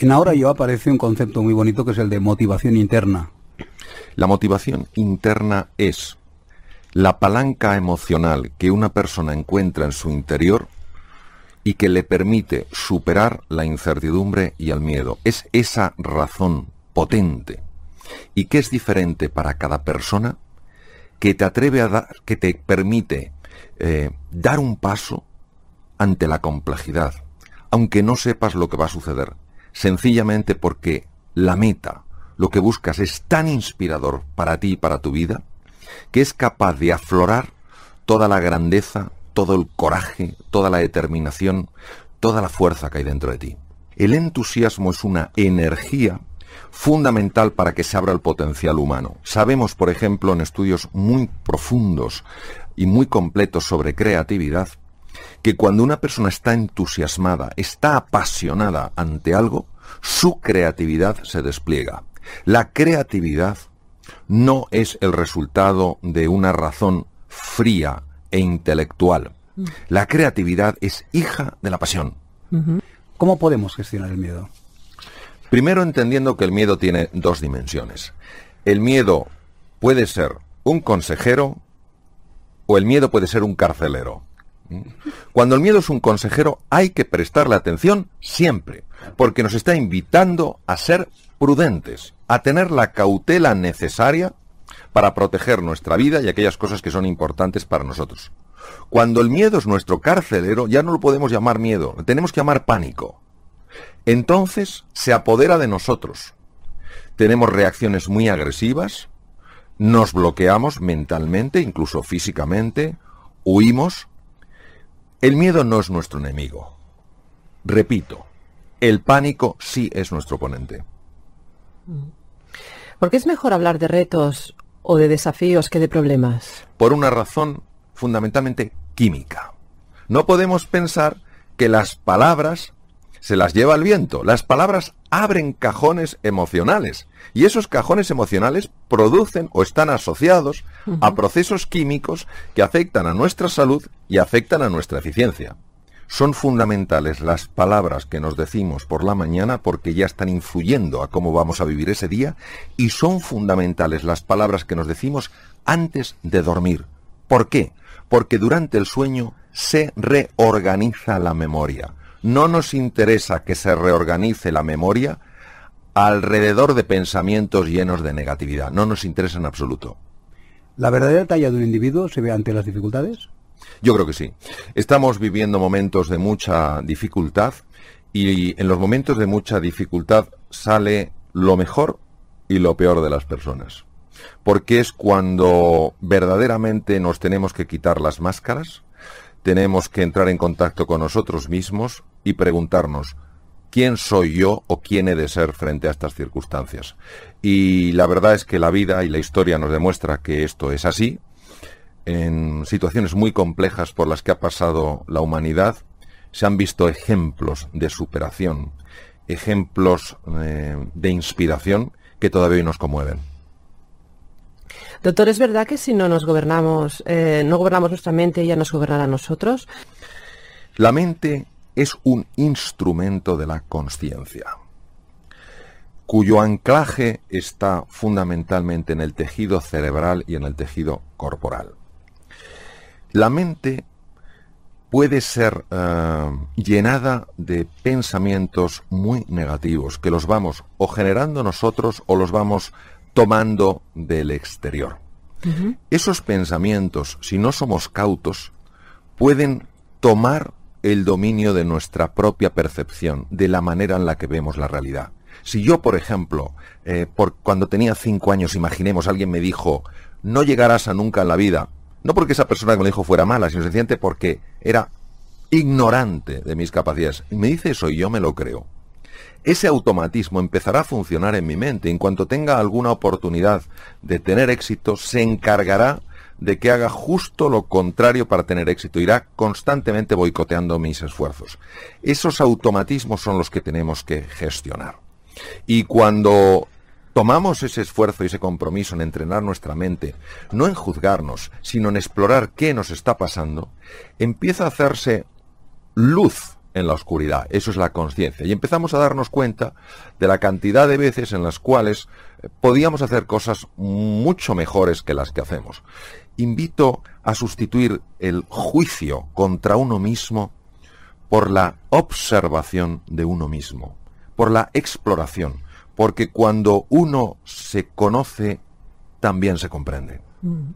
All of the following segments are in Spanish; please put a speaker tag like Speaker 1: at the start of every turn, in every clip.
Speaker 1: En ahora yo aparece un concepto muy bonito que es el de motivación interna.
Speaker 2: La motivación interna es la palanca emocional que una persona encuentra en su interior y que le permite superar la incertidumbre y el miedo. Es esa razón potente y que es diferente para cada persona que te atreve a dar, que te permite eh, dar un paso ante la complejidad, aunque no sepas lo que va a suceder, sencillamente porque la meta, lo que buscas es tan inspirador para ti y para tu vida, que es capaz de aflorar toda la grandeza, todo el coraje, toda la determinación, toda la fuerza que hay dentro de ti. El entusiasmo es una energía fundamental para que se abra el potencial humano. Sabemos, por ejemplo, en estudios muy profundos y muy completos sobre creatividad, que cuando una persona está entusiasmada, está apasionada ante algo, su creatividad se despliega. La creatividad no es el resultado de una razón fría e intelectual. Mm. La creatividad es hija de la pasión.
Speaker 1: ¿Cómo podemos gestionar el miedo?
Speaker 2: Primero entendiendo que el miedo tiene dos dimensiones. El miedo puede ser un consejero o el miedo puede ser un carcelero. Cuando el miedo es un consejero hay que prestarle atención siempre, porque nos está invitando a ser prudentes, a tener la cautela necesaria para proteger nuestra vida y aquellas cosas que son importantes para nosotros. Cuando el miedo es nuestro carcelero, ya no lo podemos llamar miedo, lo tenemos que llamar pánico. Entonces se apodera de nosotros. Tenemos reacciones muy agresivas, nos bloqueamos mentalmente, incluso físicamente, huimos. El miedo no es nuestro enemigo. Repito, el pánico sí es nuestro oponente.
Speaker 3: ¿Por qué es mejor hablar de retos o de desafíos que de problemas?
Speaker 2: Por una razón fundamentalmente química. No podemos pensar que las palabras se las lleva el viento. Las palabras abren cajones emocionales y esos cajones emocionales producen o están asociados a procesos químicos que afectan a nuestra salud y afectan a nuestra eficiencia. Son fundamentales las palabras que nos decimos por la mañana porque ya están influyendo a cómo vamos a vivir ese día y son fundamentales las palabras que nos decimos antes de dormir. ¿Por qué? Porque durante el sueño se reorganiza la memoria. No nos interesa que se reorganice la memoria alrededor de pensamientos llenos de negatividad. No nos interesa en absoluto.
Speaker 1: ¿La verdadera talla de un individuo se ve ante las dificultades?
Speaker 2: Yo creo que sí. Estamos viviendo momentos de mucha dificultad y en los momentos de mucha dificultad sale lo mejor y lo peor de las personas. Porque es cuando verdaderamente nos tenemos que quitar las máscaras, tenemos que entrar en contacto con nosotros mismos y preguntarnos, ¿quién soy yo o quién he de ser frente a estas circunstancias? Y la verdad es que la vida y la historia nos demuestra que esto es así, en situaciones muy complejas por las que ha pasado la humanidad, se han visto ejemplos de superación, ejemplos eh, de inspiración que todavía hoy nos conmueven.
Speaker 3: Doctor, ¿es verdad que si no nos gobernamos, eh, no gobernamos nuestra mente, ella nos gobernará a nosotros?
Speaker 2: La mente es un instrumento de la conciencia, cuyo anclaje está fundamentalmente en el tejido cerebral y en el tejido corporal. La mente puede ser eh, llenada de pensamientos muy negativos que los vamos o generando nosotros o los vamos tomando del exterior. Esos pensamientos, si no somos cautos, pueden tomar el dominio de nuestra propia percepción, de la manera en la que vemos la realidad. Si yo, por ejemplo, eh, por, cuando tenía cinco años, imaginemos, alguien me dijo, no llegarás a nunca en la vida, no porque esa persona que me dijo fuera mala, sino sencillamente porque era ignorante de mis capacidades. Y me dice eso y yo me lo creo. Ese automatismo empezará a funcionar en mi mente. En cuanto tenga alguna oportunidad de tener éxito, se encargará de que haga justo lo contrario para tener éxito. Irá constantemente boicoteando mis esfuerzos. Esos automatismos son los que tenemos que gestionar. Y cuando tomamos ese esfuerzo y ese compromiso en entrenar nuestra mente, no en juzgarnos, sino en explorar qué nos está pasando, empieza a hacerse luz en la oscuridad. Eso es la conciencia. Y empezamos a darnos cuenta de la cantidad de veces en las cuales eh, podíamos hacer cosas mucho mejores que las que hacemos. Invito a sustituir el juicio contra uno mismo por la observación de uno mismo, por la exploración, porque cuando uno se conoce, también se comprende. Mm.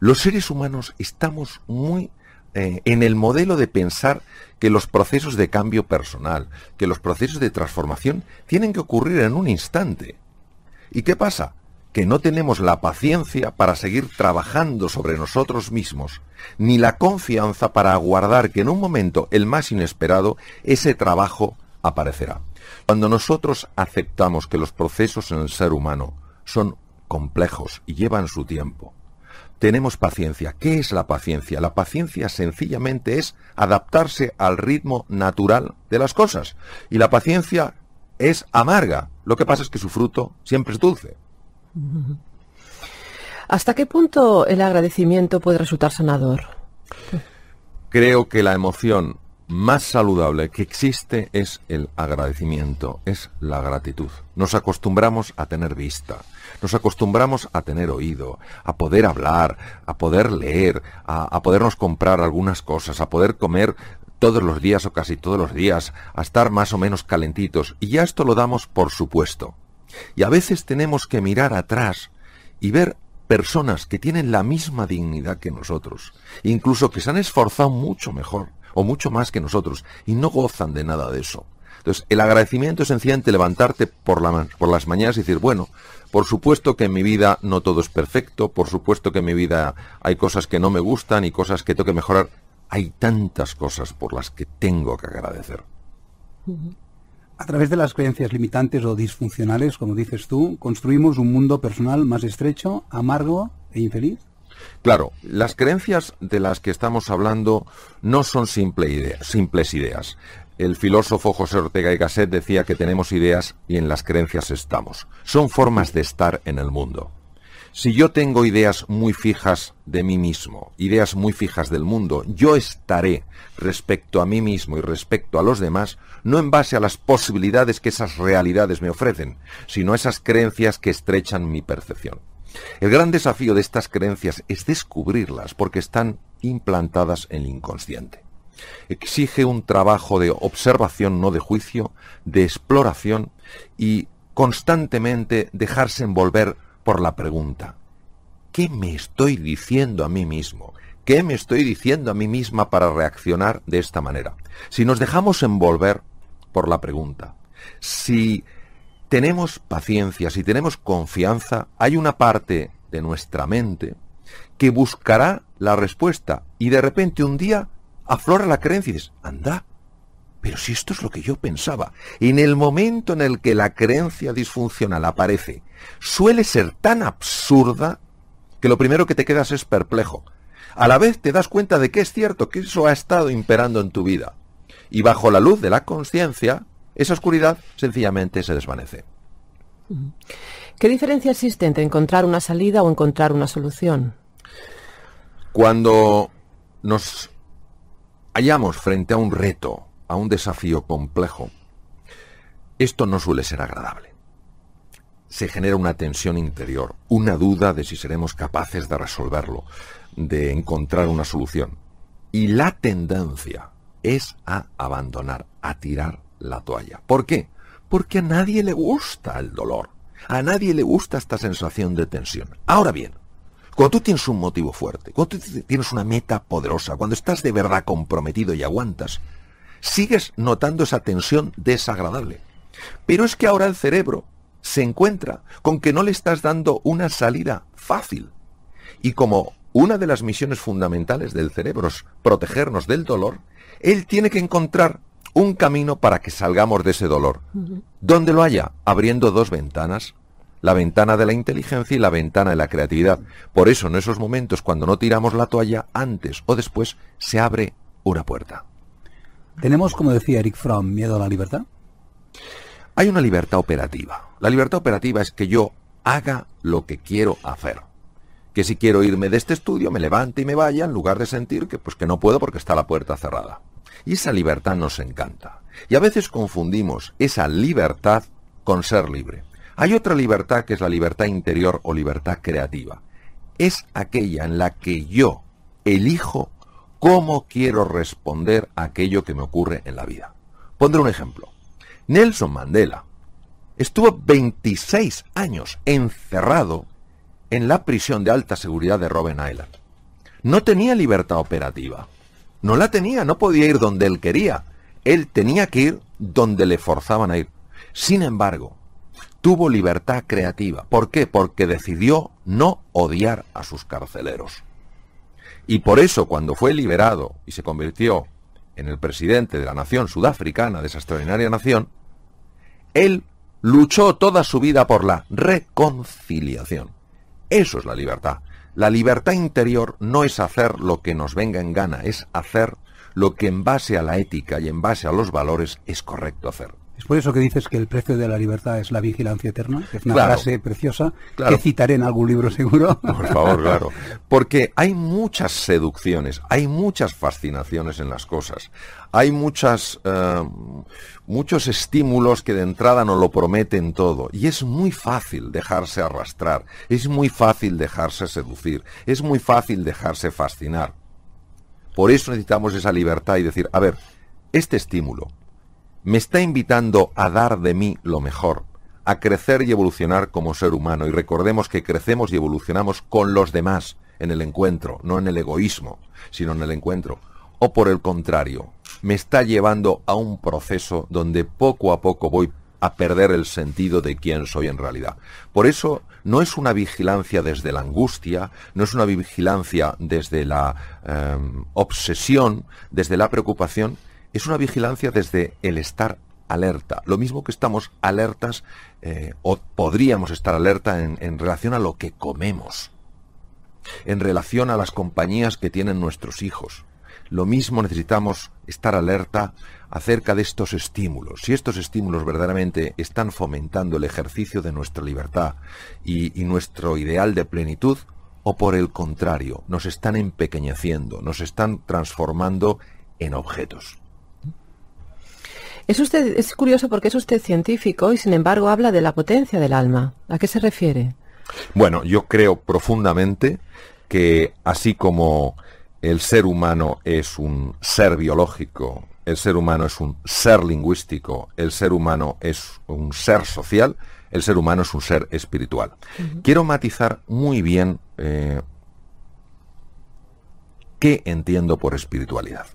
Speaker 2: Los seres humanos estamos muy eh, en el modelo de pensar que los procesos de cambio personal, que los procesos de transformación tienen que ocurrir en un instante. ¿Y qué pasa? Que no tenemos la paciencia para seguir trabajando sobre nosotros mismos, ni la confianza para aguardar que en un momento el más inesperado ese trabajo aparecerá. Cuando nosotros aceptamos que los procesos en el ser humano son complejos y llevan su tiempo, tenemos paciencia. ¿Qué es la paciencia? La paciencia sencillamente es adaptarse al ritmo natural de las cosas. Y la paciencia es amarga. Lo que pasa es que su fruto siempre es dulce.
Speaker 3: ¿Hasta qué punto el agradecimiento puede resultar sanador?
Speaker 2: Creo que la emoción más saludable que existe es el agradecimiento, es la gratitud. Nos acostumbramos a tener vista, nos acostumbramos a tener oído, a poder hablar, a poder leer, a, podernos comprar algunas cosas, a poder comer todos los días o casi todos los días, a estar más o menos calentitos, y ya esto lo damos por supuesto. Y a veces tenemos que mirar atrás y ver personas que tienen la misma dignidad que nosotros, incluso que se han esforzado mucho mejor o mucho más que nosotros, y no gozan de nada de eso. Entonces, el agradecimiento es sencillamente levantarte por, las mañanas y decir, bueno, por supuesto que en mi vida no todo es perfecto, por supuesto que en mi vida hay cosas que no me gustan y cosas que tengo que mejorar. Hay tantas cosas por las que tengo que agradecer.
Speaker 1: A través de las creencias limitantes o disfuncionales, como dices tú, construimos un mundo personal más estrecho, amargo e infeliz.
Speaker 2: Claro, las creencias de las que estamos hablando no son simples ideas. El filósofo José Ortega y Gasset decía que tenemos ideas y en las creencias estamos. Son formas de estar en el mundo. Si yo tengo ideas muy fijas de mí mismo, ideas muy fijas del mundo, yo estaré respecto a mí mismo y respecto a los demás, no en base a las posibilidades que esas realidades me ofrecen, sino a esas creencias que estrechan mi percepción. El gran desafío de estas creencias es descubrirlas porque están implantadas en el inconsciente. Exige un trabajo de observación, no de juicio, de exploración y constantemente dejarse envolver por la pregunta. ¿Qué me estoy diciendo a mí mismo? ¿Qué me estoy diciendo a mí misma para reaccionar de esta manera? Si nos dejamos envolver por la pregunta, si tenemos paciencia, si tenemos confianza, hay una parte de nuestra mente que buscará la respuesta y de repente un día aflora la creencia y dices, anda, pero si esto es lo que yo pensaba, en el momento en el que la creencia disfuncional aparece, suele ser tan absurda que lo primero que te quedas es perplejo. A la vez te das cuenta de que es cierto que eso ha estado imperando en tu vida. Y bajo la luz de la conciencia, esa oscuridad sencillamente se desvanece.
Speaker 3: ¿Qué diferencia existe entre encontrar una salida o encontrar una solución?
Speaker 2: Cuando nos hallamos frente a un reto, a un desafío complejo, esto no suele ser agradable. Se genera una tensión interior, una duda de si seremos capaces de resolverlo, de encontrar una solución. Y la tendencia es a abandonar, a tirar la toalla. ¿Por qué? Porque a nadie le gusta el dolor. A nadie le gusta esta sensación de tensión. Ahora bien, cuando tú tienes un motivo fuerte, cuando tú tienes una meta poderosa, cuando estás de verdad comprometido y aguantas, sigues notando esa tensión desagradable. Pero es que ahora el cerebro se encuentra con que no le estás dando una salida fácil. Y como una de las misiones fundamentales del cerebro es protegernos del dolor, él tiene que encontrar un camino para que salgamos de ese dolor. ¿Dónde lo haya? Abriendo dos ventanas. La ventana de la inteligencia y la ventana de la creatividad. Por eso en esos momentos cuando no tiramos la toalla, antes o después se abre una puerta.
Speaker 1: ¿Tenemos, como decía Eric Fromm, miedo a la libertad?
Speaker 2: Hay una libertad operativa. La libertad operativa es que yo haga lo que quiero hacer. Que si quiero irme de este estudio, me levante y me vaya en lugar de sentir que pues que no puedo porque está la puerta cerrada. Y esa libertad nos encanta. Y a veces confundimos esa libertad con ser libre. Hay otra libertad que es la libertad interior o libertad creativa. Es aquella en la que yo elijo cómo quiero responder a aquello que me ocurre en la vida. Pondré un ejemplo. Nelson Mandela estuvo 26 años encerrado en la prisión de alta seguridad de Robben Island. No tenía libertad operativa. No la tenía, no podía ir donde él quería. Él tenía que ir donde le forzaban a ir. Sin embargo, tuvo libertad creativa. ¿Por qué? Porque decidió no odiar a sus carceleros. Y por eso cuando fue liberado y se convirtió en el presidente de la nación sudafricana, de esa extraordinaria nación, él luchó toda su vida por la reconciliación. Eso es la libertad. La libertad interior no es hacer lo que nos venga en gana, es hacer lo que en base a la ética y en base a los valores es correcto hacer.
Speaker 1: Es por eso que dices que el precio de la libertad es la vigilancia eterna. Es una frase preciosa que citaré en algún libro seguro.
Speaker 2: Por favor, claro. Porque hay muchas seducciones, hay muchas fascinaciones en las cosas, hay muchas, eh, muchos estímulos que de entrada nos lo prometen todo. Y es muy fácil dejarse arrastrar, es muy fácil dejarse seducir, es muy fácil dejarse fascinar. Por eso necesitamos esa libertad y decir, a ver, este estímulo, me está invitando a dar de mí lo mejor, a crecer y evolucionar como ser humano. Y recordemos que crecemos y evolucionamos con los demás en el encuentro, no en el egoísmo, sino en el encuentro. O por el contrario, me está llevando a un proceso donde poco a poco voy a perder el sentido de quién soy en realidad. Por eso no es una vigilancia desde la angustia, no es una vigilancia desde la eh, obsesión, desde la preocupación, es una vigilancia desde el estar alerta. Lo mismo que estamos alertas eh, o podríamos estar alerta en, relación a lo que comemos, en relación a las compañías que tienen nuestros hijos. Lo mismo necesitamos estar alerta acerca de estos estímulos. Si estos estímulos verdaderamente están fomentando el ejercicio de nuestra libertad y, nuestro ideal de plenitud, o por el contrario, nos están empequeñeciendo, nos están transformando en objetos.
Speaker 3: Es usted es curioso porque es usted científico y sin embargo habla de la potencia del alma. ¿A qué se refiere?
Speaker 2: Bueno, yo creo profundamente que así como el ser humano es un ser biológico, el ser humano es un ser lingüístico, el ser humano es un ser social, el ser humano es un ser espiritual. Quiero matizar muy bien eh, qué entiendo por espiritualidad.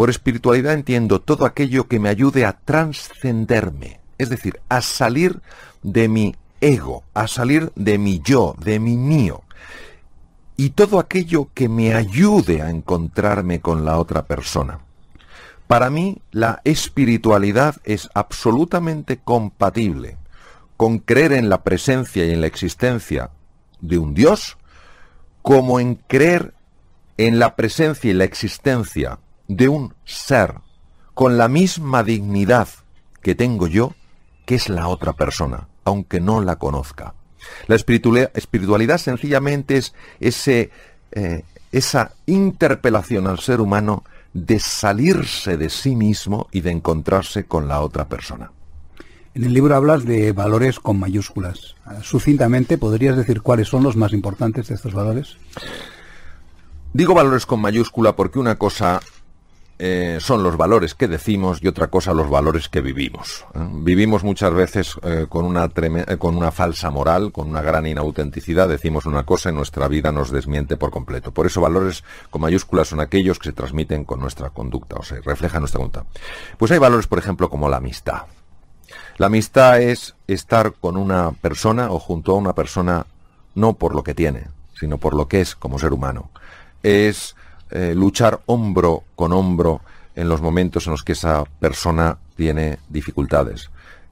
Speaker 2: Por espiritualidad entiendo todo aquello que me ayude a trascenderme, es decir, a salir de mi ego, a salir de mi yo, de mi mío. Y todo aquello que me ayude a encontrarme con la otra persona. Para mí, la espiritualidad es absolutamente compatible con creer en la presencia y en la existencia de un Dios, como en creer en la presencia y la existencia de un ser con la misma dignidad que tengo yo, que es la otra persona, aunque no la conozca. La espiritualidad sencillamente es ese, eh, esa interpelación al ser humano de salirse de sí mismo y de encontrarse con la otra persona.
Speaker 1: En el libro hablas de valores con mayúsculas. Sucintamente, ¿podrías decir cuáles son los más importantes de estos valores?
Speaker 2: Digo valores con mayúscula porque una cosa eh, son los valores que decimos y otra cosa los valores que vivimos. ¿eh? Vivimos muchas veces eh, con, una con una falsa moral, con una gran inautenticidad, decimos una cosa y nuestra vida nos desmiente por completo. Por eso valores con mayúsculas son aquellos que se transmiten con nuestra conducta, o sea, reflejan nuestra conducta. Pues hay valores, por ejemplo, como la amistad. La amistad es estar con una persona o junto a una persona no por lo que tiene, sino por lo que es como ser humano. Es eh, luchar hombro con hombro en los momentos en los que esa persona tiene dificultades.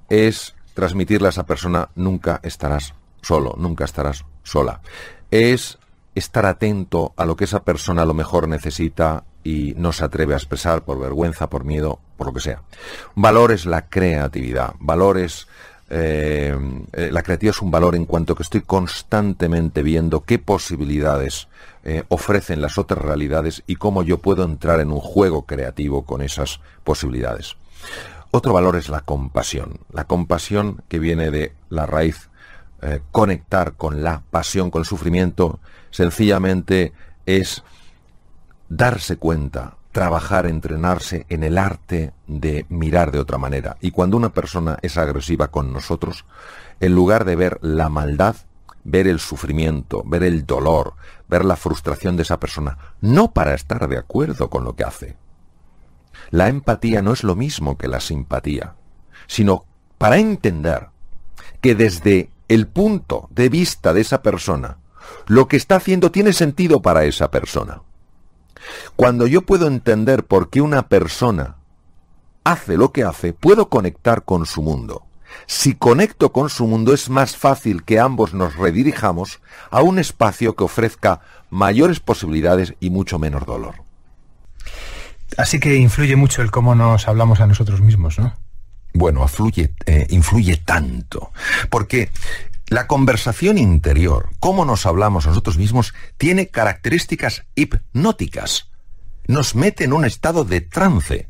Speaker 2: Es transmitirle a esa persona nunca estarás solo, nunca estarás sola. Es estar atento a lo que esa persona a lo mejor necesita y no se atreve a expresar por vergüenza, por miedo, por lo que sea. Valor es la creatividad, valor es eh, eh, la creatividad es un valor en cuanto que estoy constantemente viendo qué posibilidades eh, ofrecen las otras realidades y cómo yo puedo entrar en un juego creativo con esas posibilidades. Otro valor es la compasión. La compasión que viene de la raíz conectar con la pasión, con el sufrimiento, sencillamente es darse cuenta trabajar, entrenarse en el arte de mirar de otra manera. Y cuando una persona es agresiva con nosotros, en lugar de ver la maldad, ver el sufrimiento, ver el dolor, ver la frustración de esa persona, no para estar de acuerdo con lo que hace. La empatía no es lo mismo que la simpatía, sino para entender que desde el punto de vista de esa persona, lo que está haciendo tiene sentido para esa persona. Cuando yo puedo entender por qué una persona hace lo que hace, puedo conectar con su mundo. Si conecto con su mundo es más fácil que ambos nos redirijamos a un espacio que ofrezca mayores posibilidades y mucho menos dolor.
Speaker 1: Así que influye mucho el cómo nos hablamos a nosotros mismos, ¿no?
Speaker 2: Bueno, influye, eh, influye tanto. Porque la conversación interior, cómo nos hablamos nosotros mismos, tiene características hipnóticas. Nos mete en un estado de trance.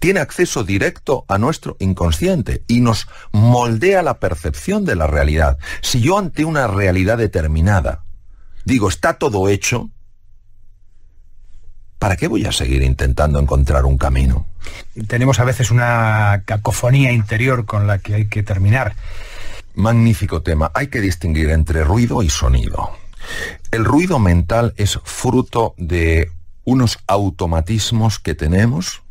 Speaker 2: Tiene acceso directo a nuestro inconsciente y nos moldea la percepción de la realidad. Si yo ante una realidad determinada digo, está todo hecho, ¿para qué voy a seguir intentando encontrar un camino?
Speaker 1: Tenemos a veces una cacofonía interior con la que hay que terminar.
Speaker 2: Magnífico tema. Hay que distinguir entre ruido y sonido. El ruido mental es fruto de unos automatismos que tenemos,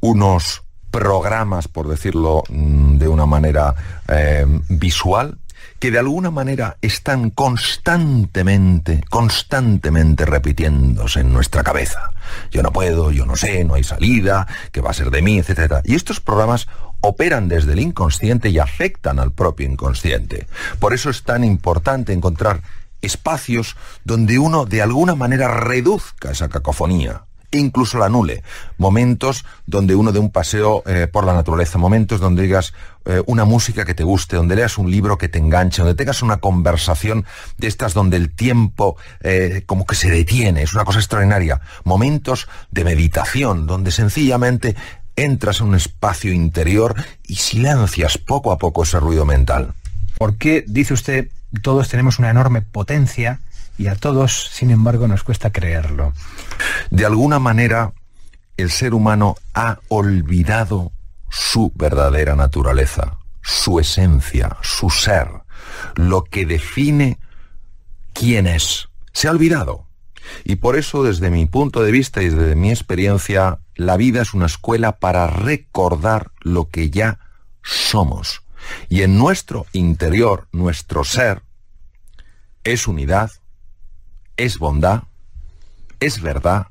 Speaker 2: unos programas, por decirlo mm, de una manera eh, visual, que de alguna manera están constantemente, constantemente repitiéndose en nuestra cabeza. Yo no puedo, yo no sé, no hay salida, ¿qué va a ser de mí, etcétera. Y estos programas operan desde el inconsciente y afectan al propio inconsciente. Por eso es tan importante encontrar espacios donde uno de alguna manera reduzca esa cacofonía, incluso la anule. Momentos donde uno dé un paseo eh, por la naturaleza, momentos donde digas eh, una música que te guste, donde leas un libro que te enganche, donde tengas una conversación de estas donde el tiempo eh, como que se detiene, es una cosa extraordinaria. Momentos de meditación, donde sencillamente entras en un espacio interior y silencias poco a poco ese ruido mental.
Speaker 1: ¿Por qué, dice usted, todos tenemos una enorme potencia y a todos, sin embargo, nos cuesta creerlo?
Speaker 2: De alguna manera, el ser humano ha olvidado su verdadera naturaleza, su esencia, su ser, lo que define quién es. Se ha olvidado. Y por eso, desde mi punto de vista y desde mi experiencia, la vida es una escuela para recordar lo que ya somos. Y en nuestro interior, nuestro ser, es unidad, es bondad, es verdad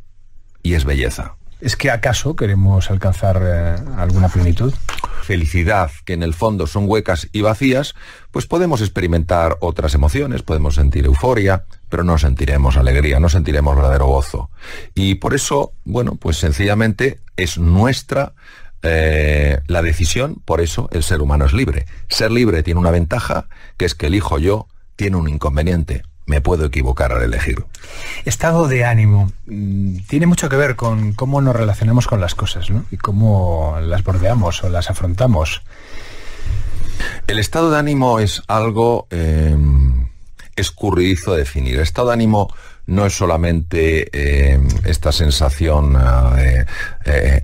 Speaker 2: y es belleza.
Speaker 1: ¿Es que acaso queremos alcanzar eh, alguna plenitud?
Speaker 2: Felicidad, que en el fondo son huecas y vacías, pues podemos experimentar otras emociones, podemos sentir euforia, pero no sentiremos alegría, no sentiremos verdadero gozo. Y por eso, bueno, pues sencillamente es nuestra eh, la decisión, por eso el ser humano es libre. Ser libre tiene una ventaja, que es que elijo yo, tiene un inconveniente, me puedo equivocar al elegir.
Speaker 1: Estado de ánimo mm, tiene mucho que ver con cómo nos relacionamos con las cosas ¿no? y cómo las bordeamos o las afrontamos.
Speaker 2: El estado de ánimo es algo eh, escurridizo de definir. El estado de ánimo no es solamente eh, esta sensación eh,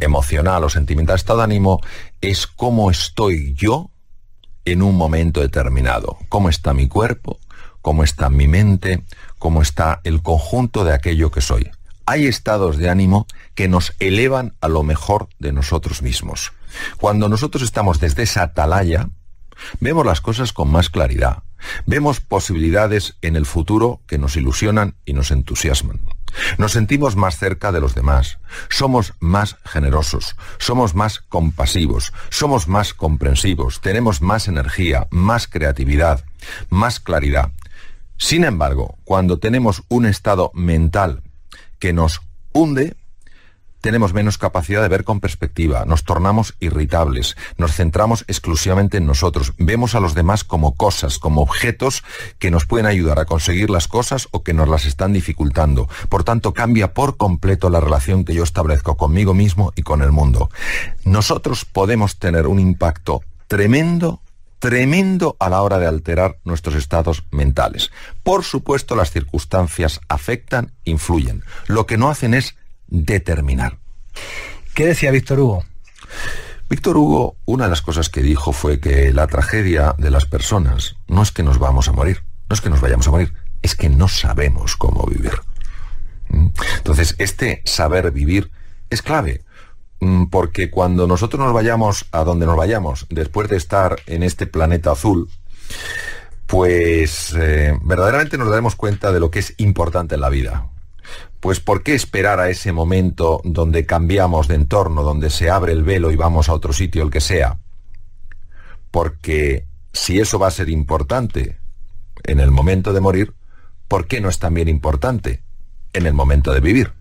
Speaker 2: emocional o sentimental. El estado de ánimo es cómo estoy yo en un momento determinado. Cómo está mi cuerpo, cómo está mi mente, cómo está el conjunto de aquello que soy. Hay estados de ánimo que nos elevan a lo mejor de nosotros mismos. Cuando nosotros estamos desde esa atalaya, vemos las cosas con más claridad, vemos posibilidades en el futuro que nos ilusionan y nos entusiasman. Nos sentimos más cerca de los demás, somos más generosos, somos más compasivos, somos más comprensivos, tenemos más energía, más creatividad, más claridad. Sin embargo, cuando tenemos un estado mental que nos hunde, tenemos menos capacidad de ver con perspectiva, nos tornamos irritables, nos centramos exclusivamente en nosotros, vemos a los demás como cosas, como objetos que nos pueden ayudar a conseguir las cosas o que nos las están dificultando. Por tanto, cambia por completo la relación que yo establezco conmigo mismo y con el mundo. Nosotros podemos tener un impacto tremendo tremendo a la hora de alterar nuestros estados mentales. Por supuesto, las circunstancias afectan, influyen. Lo que no hacen es determinar.
Speaker 1: ¿Qué decía Víctor Hugo?
Speaker 2: Víctor Hugo, una de las cosas que dijo fue que la tragedia de las personas no es que nos vamos a morir, no es que nos vayamos a morir, es que no sabemos cómo vivir. ¿Mm? Entonces, este saber vivir es clave, porque cuando nosotros nos vayamos a donde nos vayamos, después de estar en este planeta azul, pues eh, verdaderamente nos daremos cuenta de lo que es importante en la vida. Pues ¿por qué esperar a ese momento donde cambiamos de entorno, donde se abre el velo y vamos a otro sitio, el que sea? Porque si eso va a ser importante en el momento de morir, ¿por qué no es también importante en el momento de vivir?